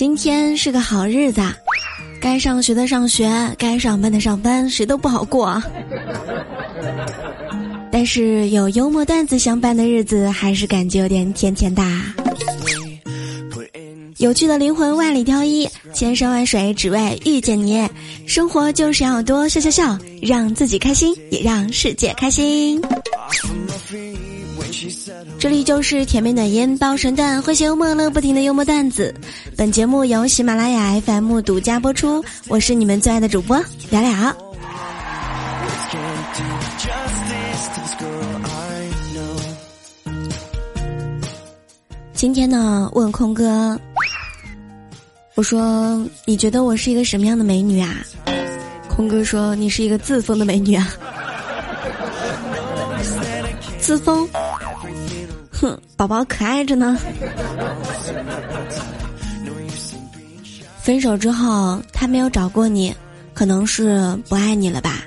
今天是个好日子，该上学的上学，该上班的上班，谁都不好过。但是有幽默段子相伴的日子，还是感觉有点甜甜的。有趣的灵魂万里挑一，千山万水只为遇见你。生活就是要多笑笑笑，让自己开心，也让世界开心。这里就是甜美暖音包神段，诙谐幽默乐不停的幽默段子。本节目由喜马拉雅 FM 独家播出，我是你们最爱的主播聊聊。今天呢，问空哥，我说你觉得我是一个什么样的美女啊？空哥说你是一个自封的美女啊，自封。宝宝可爱着呢。分手之后，他没有找过你，可能是不爱你了吧？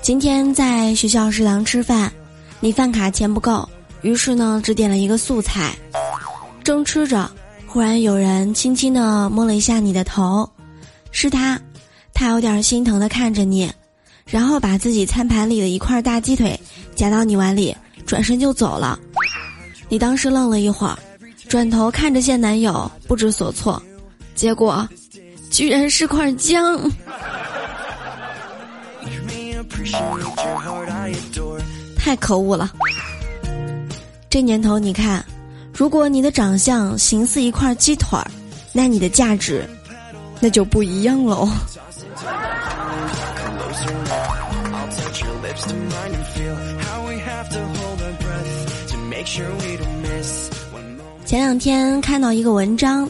今天在学校食堂吃饭，你饭卡钱不够，于是呢只点了一个素菜。正吃着，忽然有人轻轻的摸了一下你的头，是他，他有点心疼的看着你，然后把自己餐盘里的一块大鸡腿夹到你碗里，转身就走了。你当时愣了一会儿，转头看着现男友，不知所措，结果，居然是块姜，太可恶了！这年头，你看，如果你的长相形似一块鸡腿儿，那你的价值，那就不一样喽。前两天看到一个文章，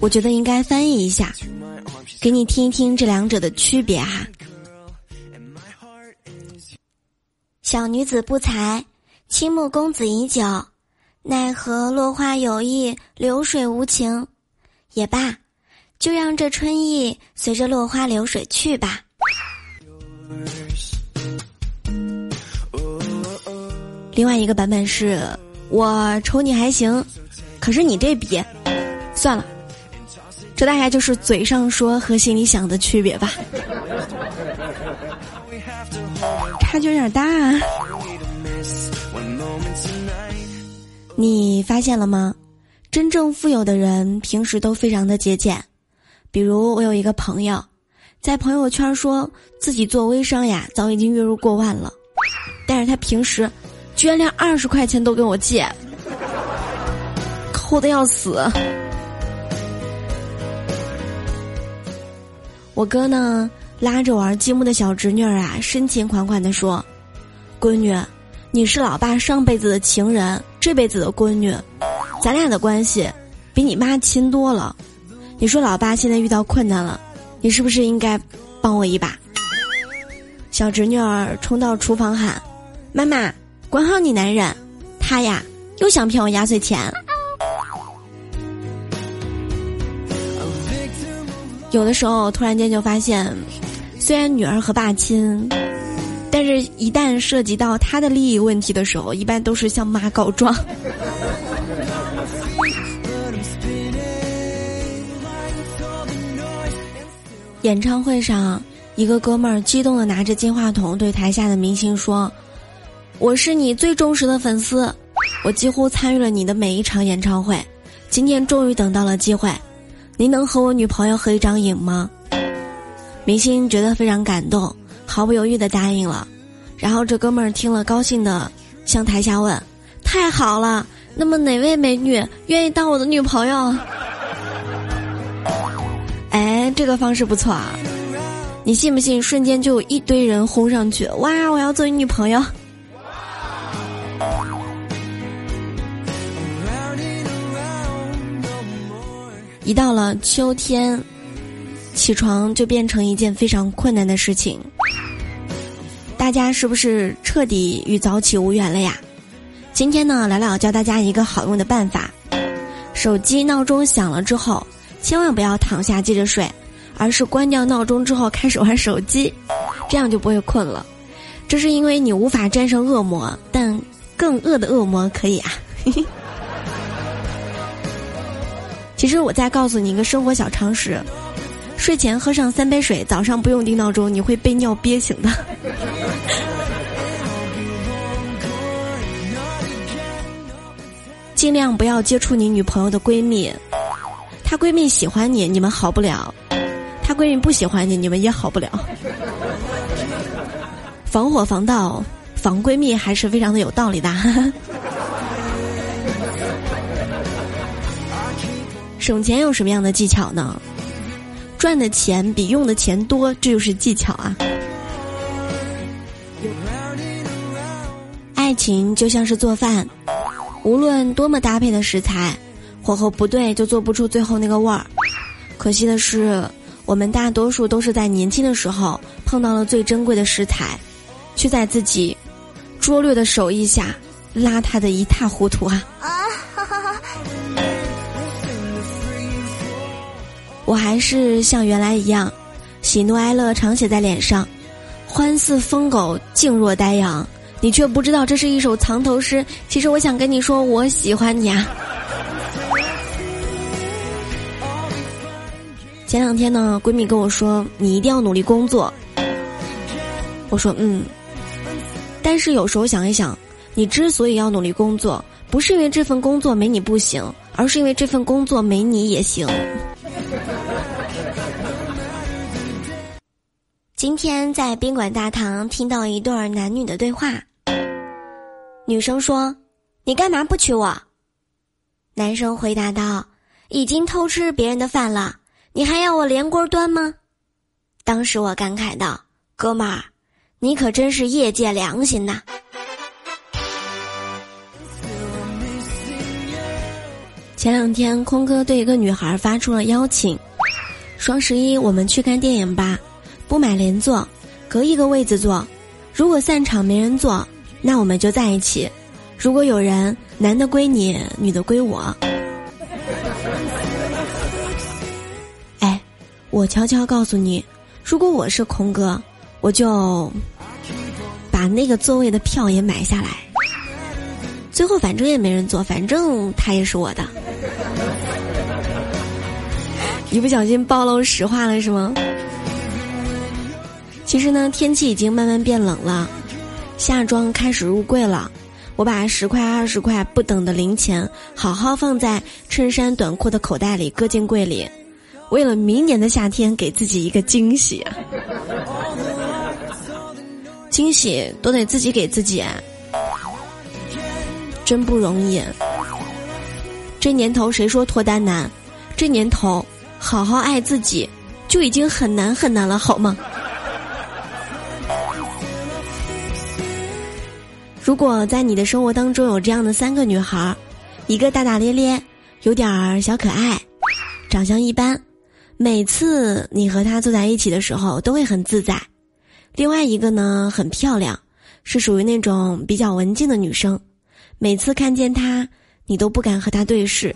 我觉得应该翻译一下，给你听一听这两者的区别哈。小女子不才，倾慕公子已久，奈何落花有意，流水无情。也罢，就让这春意随着落花流水去吧。另外一个版本是。我瞅你还行，可是你这比，算了，这大概就是嘴上说和心里想的区别吧，差距有点大。你发现了吗？真正富有的人平时都非常的节俭，比如我有一个朋友，在朋友圈说自己做微商呀，早已经月入过万了，但是他平时。居然连二十块钱都跟我借，抠的要死。我哥呢，拉着玩积木的小侄女儿啊，深情款款的说：“闺女，你是老爸上辈子的情人，这辈子的闺女，咱俩的关系比你妈亲多了。你说老爸现在遇到困难了，你是不是应该帮我一把？”小侄女儿冲到厨房喊：“妈妈！”管好你男人，他呀又想骗我压岁钱。有的时候突然间就发现，虽然女儿和爸亲，但是一旦涉及到他的利益问题的时候，一般都是向妈告状。演唱会上，一个哥们儿激动的拿着金话筒对台下的明星说。我是你最忠实的粉丝，我几乎参与了你的每一场演唱会，今天终于等到了机会，您能和我女朋友合一张影吗？明星觉得非常感动，毫不犹豫的答应了。然后这哥们儿听了，高兴的向台下问：“太好了，那么哪位美女愿意当我的女朋友？”哎，这个方式不错啊！你信不信？瞬间就有一堆人轰上去，哇！我要做你女朋友。一到了秋天，起床就变成一件非常困难的事情。大家是不是彻底与早起无缘了呀？今天呢，聊聊教大家一个好用的办法：手机闹钟响了之后，千万不要躺下接着睡，而是关掉闹钟之后开始玩手机，这样就不会困了。这是因为你无法战胜恶魔，但更恶的恶魔可以啊。其实我再告诉你一个生活小常识：睡前喝上三杯水，早上不用定闹钟，你会被尿憋醒的。尽量不要接触你女朋友的闺蜜，她闺蜜喜欢你，你们好不了；她闺蜜不喜欢你，你们也好不了。防火防盗防闺蜜还是非常的有道理的。省钱有什么样的技巧呢？赚的钱比用的钱多，这就是技巧啊。爱情就像是做饭。无论多么搭配的食材，火候不对就做不出最后那个味儿。可惜的是，我们大多数都是在年轻的时候碰到了最珍贵的食材，却在自己拙劣的手艺下邋遢的一塌糊涂啊！我还是像原来一样，喜怒哀乐常写在脸上，欢似疯狗，静若呆羊。你却不知道这是一首藏头诗。其实我想跟你说，我喜欢你啊。前两天呢，闺蜜跟我说，你一定要努力工作。我说嗯，但是有时候想一想，你之所以要努力工作，不是因为这份工作没你不行，而是因为这份工作没你也行。今天在宾馆大堂听到一对男女的对话。女生说：“你干嘛不娶我？”男生回答道：“已经偷吃别人的饭了，你还要我连锅端吗？”当时我感慨道：“哥们儿，你可真是业界良心呐！”前两天，空哥对一个女孩发出了邀请：“双十一我们去看电影吧，不买连坐，隔一个位子坐，如果散场没人坐。”那我们就在一起。如果有人，男的归你，女的归我。哎，我悄悄告诉你，如果我是空哥，我就把那个座位的票也买下来。最后反正也没人坐，反正他也是我的。一不小心暴露实话了是吗？其实呢，天气已经慢慢变冷了。夏装开始入柜了，我把十块、二十块不等的零钱好好放在衬衫短裤的口袋里，搁进柜里，为了明年的夏天给自己一个惊喜。惊喜都得自己给自己，真不容易。这年头谁说脱单难？这年头好好爱自己就已经很难很难了，好吗？如果在你的生活当中有这样的三个女孩，一个大大咧咧，有点儿小可爱，长相一般，每次你和她坐在一起的时候都会很自在；另外一个呢很漂亮，是属于那种比较文静的女生，每次看见她你都不敢和她对视，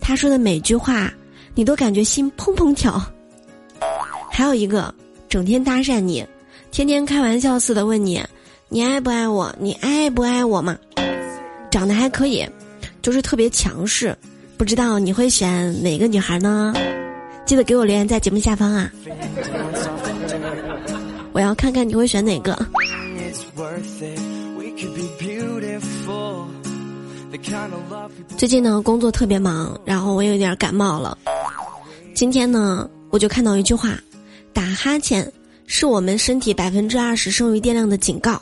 她说的每句话你都感觉心砰砰跳；还有一个整天搭讪你，天天开玩笑似的问你。你爱不爱我？你爱不爱我嘛？长得还可以，就是特别强势。不知道你会选哪个女孩呢？记得给我留言在节目下方啊！我要看看你会选哪个。最近呢，工作特别忙，然后我有点感冒了。今天呢，我就看到一句话：打哈欠是我们身体百分之二十剩余电量的警告。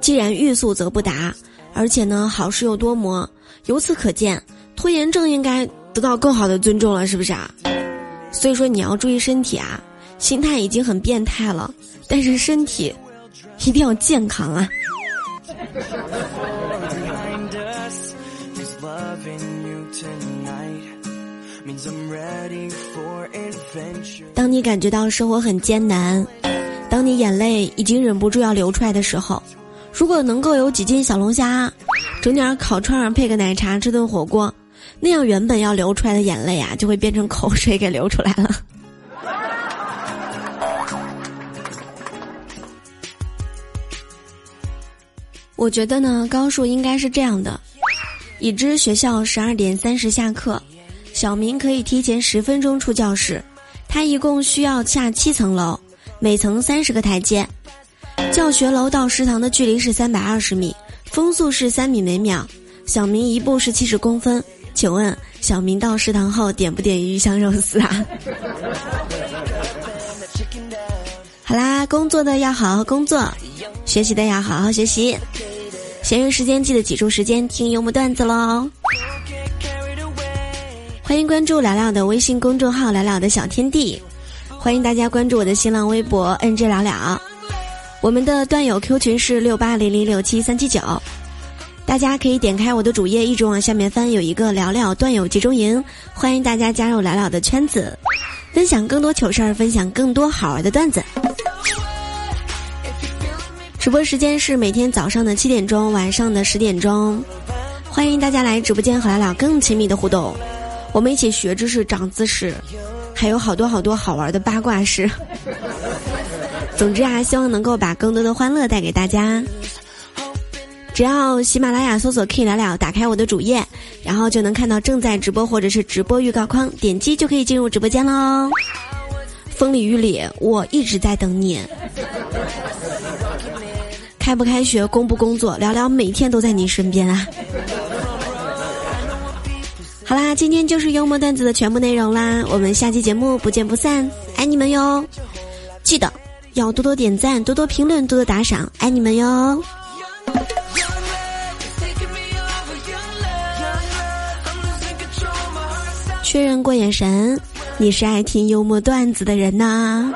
既然欲速则不达，而且呢好事又多磨，由此可见，拖延症应该得到更好的尊重了，是不是啊？所以说你要注意身体啊，心态已经很变态了，但是身体一定要健康啊。当你感觉到生活很艰难，当你眼泪已经忍不住要流出来的时候。如果能够有几斤小龙虾，整点烤串配个奶茶，吃顿火锅，那样原本要流出来的眼泪啊，就会变成口水给流出来了。我觉得呢，高数应该是这样的：已知学校十二点三十下课，小明可以提前十分钟出教室，他一共需要下七层楼，每层三十个台阶。教学楼到食堂的距离是三百二十米，风速是三米每秒。小明一步是七十公分，请问小明到食堂后点不点鱼香肉丝啊？好啦，工作的要好好工作，学习的要好好学习。闲余时间记得挤出时间听幽默段子喽。欢迎关注聊聊的微信公众号“聊聊的小天地”，欢迎大家关注我的新浪微博 “nj 聊聊”。我们的段友 Q 群是六八零零六七三七九，大家可以点开我的主页，一直往下面翻，有一个聊聊段友集中营，欢迎大家加入聊聊的圈子，分享更多糗事儿，分享更多好玩的段子。直播时间是每天早上的七点钟，晚上的十点钟，欢迎大家来直播间和聊聊更亲密的互动，我们一起学知识、长姿势，还有好多好多好玩的八卦事。总之啊，希望能够把更多的欢乐带给大家。只要喜马拉雅搜索 “K 聊聊”，打开我的主页，然后就能看到正在直播或者是直播预告框，点击就可以进入直播间喽。风里雨里，我一直在等你。开不开学，工不工作，聊聊每天都在你身边啊。好啦，今天就是幽默段子的全部内容啦，我们下期节目不见不散，爱你们哟！记得。要多多点赞，多多评论，多多打赏，爱你们哟！确认过眼神，你是爱听幽默段子的人呐。